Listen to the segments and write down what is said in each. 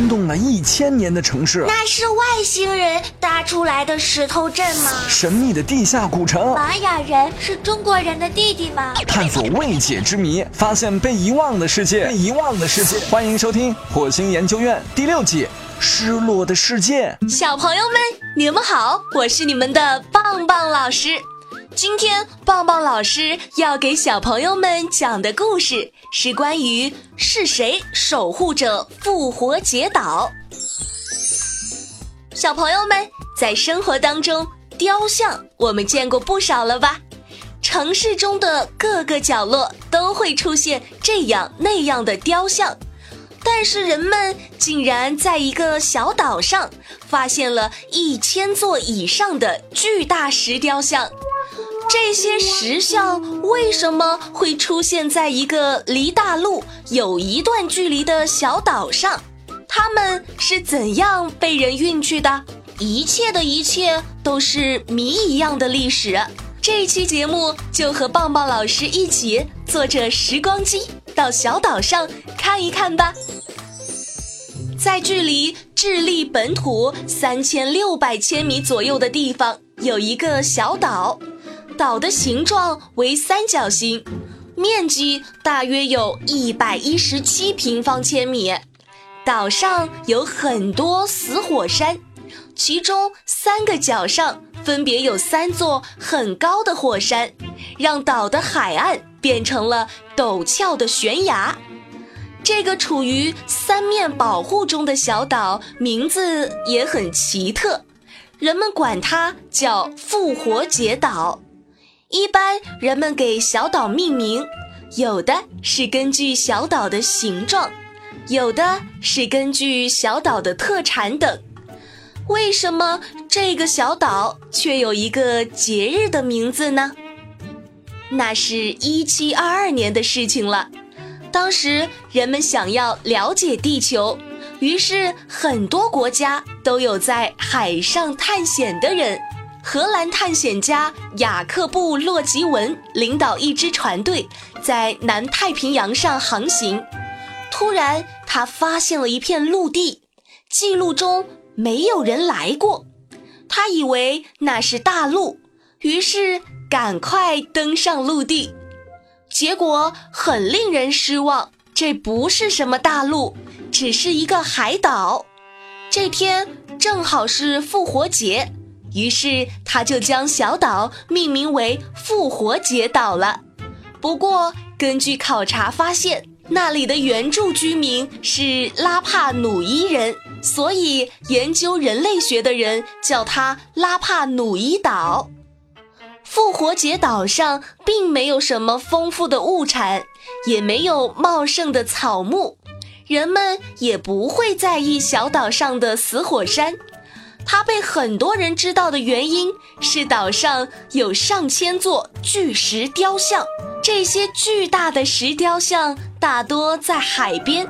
惊动了一千年的城市。那是外星人搭出来的石头镇吗？神秘的地下古城。玛雅人是中国人的弟弟吗？探索未解之谜，发现被遗忘的世界。被遗忘的世界，欢迎收听《火星研究院》第六季《失落的世界》。小朋友们，你们好，我是你们的棒棒老师。今天棒棒老师要给小朋友们讲的故事是关于是谁守护着复活节岛。小朋友们在生活当中，雕像我们见过不少了吧？城市中的各个角落都会出现这样那样的雕像，但是人们竟然在一个小岛上发现了一千座以上的巨大石雕像。这些石像为什么会出现在一个离大陆有一段距离的小岛上？它们是怎样被人运去的？一切的一切都是谜一样的历史。这期节目就和棒棒老师一起坐着时光机到小岛上看一看吧。在距离智利本土三千六百千米左右的地方，有一个小岛。岛的形状为三角形，面积大约有一百一十七平方千米。岛上有很多死火山，其中三个角上分别有三座很高的火山，让岛的海岸变成了陡峭的悬崖。这个处于三面保护中的小岛，名字也很奇特，人们管它叫复活节岛。一般人们给小岛命名，有的是根据小岛的形状，有的是根据小岛的特产等。为什么这个小岛却有一个节日的名字呢？那是一七二二年的事情了。当时人们想要了解地球，于是很多国家都有在海上探险的人。荷兰探险家雅克布·洛吉文领导一支船队在南太平洋上航行，突然他发现了一片陆地，记录中没有人来过，他以为那是大陆，于是赶快登上陆地，结果很令人失望，这不是什么大陆，只是一个海岛。这天正好是复活节。于是他就将小岛命名为复活节岛了。不过，根据考察发现，那里的原住居民是拉帕努伊人，所以研究人类学的人叫它拉帕努伊岛。复活节岛上并没有什么丰富的物产，也没有茂盛的草木，人们也不会在意小岛上的死火山。它被很多人知道的原因是岛上有上千座巨石雕像，这些巨大的石雕像大多在海边，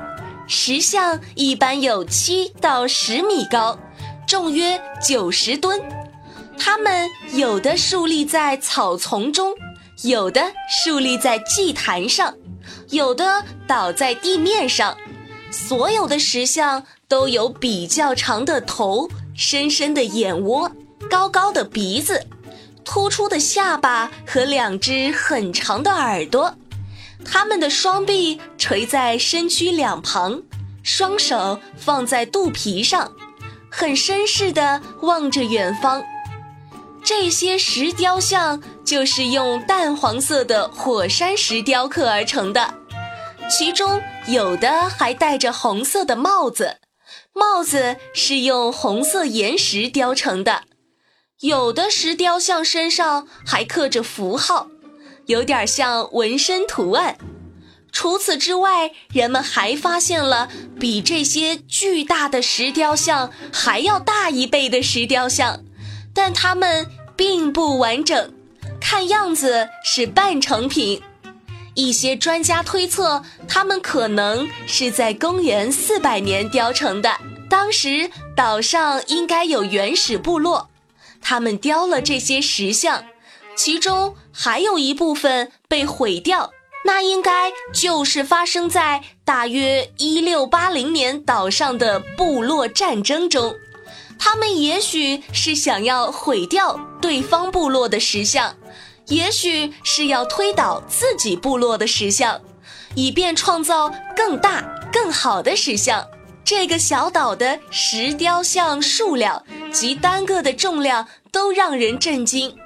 石像一般有七到十米高，重约九十吨。它们有的竖立在草丛中，有的竖立在祭坛上，有的倒在地面上。所有的石像都有比较长的头。深深的眼窝，高高的鼻子，突出的下巴和两只很长的耳朵，它们的双臂垂在身躯两旁，双手放在肚皮上，很绅士地望着远方。这些石雕像就是用淡黄色的火山石雕刻而成的，其中有的还戴着红色的帽子。帽子是用红色岩石雕成的，有的石雕像身上还刻着符号，有点像纹身图案。除此之外，人们还发现了比这些巨大的石雕像还要大一倍的石雕像，但它们并不完整，看样子是半成品。一些专家推测，它们可能是在公元四百年雕成的。当时岛上应该有原始部落，他们雕了这些石像，其中还有一部分被毁掉，那应该就是发生在大约一六八零年岛上的部落战争中。他们也许是想要毁掉对方部落的石像，也许是要推倒自己部落的石像，以便创造更大、更好的石像。这个小岛的石雕像数量及单个的重量都让人震惊。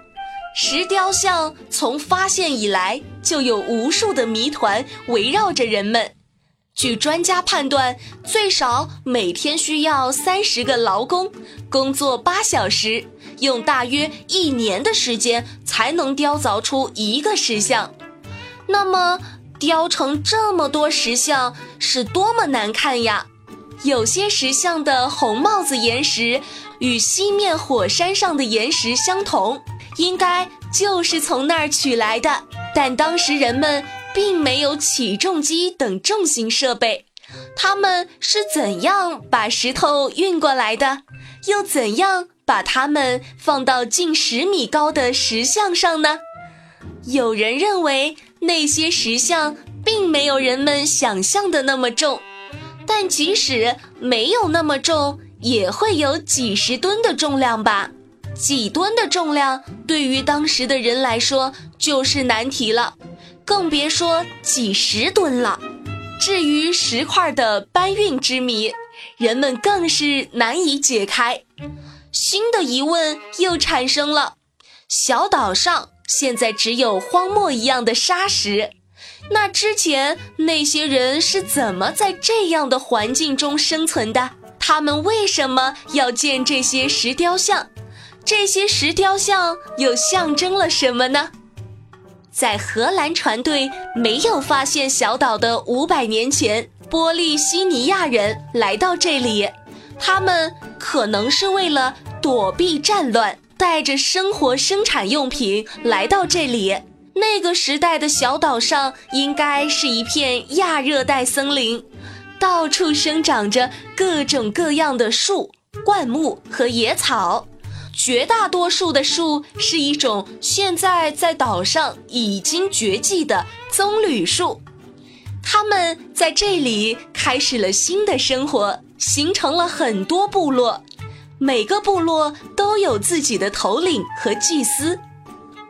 石雕像从发现以来，就有无数的谜团围绕着人们。据专家判断，最少每天需要三十个劳工工作八小时，用大约一年的时间才能雕凿出一个石像。那么，雕成这么多石像是多么难看呀！有些石像的红帽子岩石与西面火山上的岩石相同，应该就是从那儿取来的。但当时人们。并没有起重机等重型设备，他们是怎样把石头运过来的？又怎样把它们放到近十米高的石像上呢？有人认为那些石像并没有人们想象的那么重，但即使没有那么重，也会有几十吨的重量吧？几吨的重量对于当时的人来说就是难题了。更别说几十吨了。至于石块的搬运之谜，人们更是难以解开。新的疑问又产生了：小岛上现在只有荒漠一样的沙石，那之前那些人是怎么在这样的环境中生存的？他们为什么要建这些石雕像？这些石雕像又象征了什么呢？在荷兰船队没有发现小岛的五百年前，波利西尼亚人来到这里，他们可能是为了躲避战乱，带着生活生产用品来到这里。那个时代的小岛上应该是一片亚热带森林，到处生长着各种各样的树、灌木和野草。绝大多数的树是一种现在在岛上已经绝迹的棕榈树，它们在这里开始了新的生活，形成了很多部落，每个部落都有自己的头领和祭司。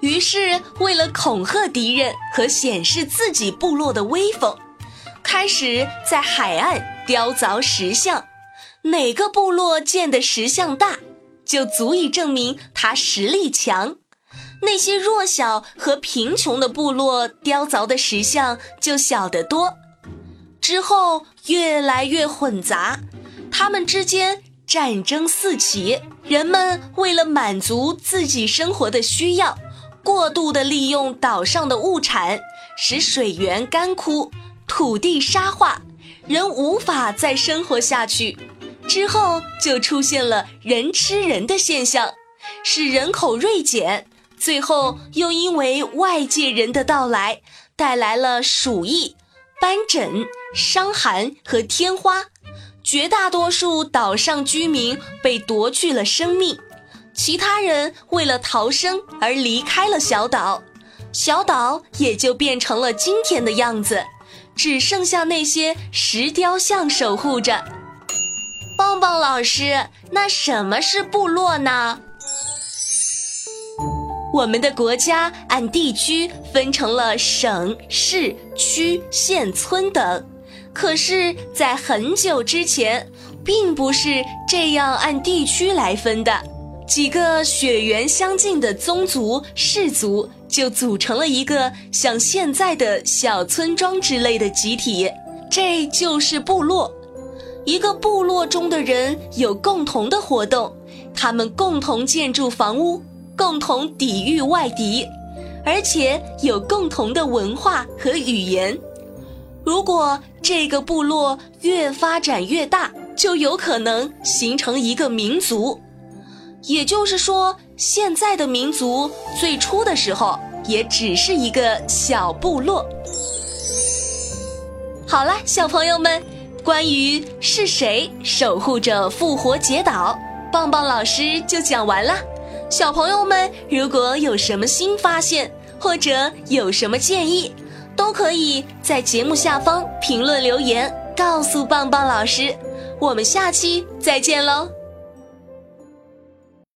于是，为了恐吓敌人和显示自己部落的威风，开始在海岸雕凿石像，哪个部落建的石像大。就足以证明他实力强，那些弱小和贫穷的部落雕凿的石像就小得多。之后越来越混杂，他们之间战争四起，人们为了满足自己生活的需要，过度的利用岛上的物产，使水源干枯，土地沙化，人无法再生活下去。之后就出现了人吃人的现象，使人口锐减。最后又因为外界人的到来，带来了鼠疫、斑疹、伤寒和天花，绝大多数岛上居民被夺去了生命。其他人为了逃生而离开了小岛，小岛也就变成了今天的样子，只剩下那些石雕像守护着。棒棒老师，那什么是部落呢？我们的国家按地区分成了省、市、区、县、村等，可是，在很久之前，并不是这样按地区来分的。几个血缘相近的宗族、氏族就组成了一个像现在的小村庄之类的集体，这就是部落。一个部落中的人有共同的活动，他们共同建筑房屋，共同抵御外敌，而且有共同的文化和语言。如果这个部落越发展越大，就有可能形成一个民族。也就是说，现在的民族最初的时候也只是一个小部落。好了，小朋友们。关于是谁守护着复活节岛，棒棒老师就讲完了。小朋友们如果有什么新发现，或者有什么建议，都可以在节目下方评论留言，告诉棒棒老师。我们下期再见喽！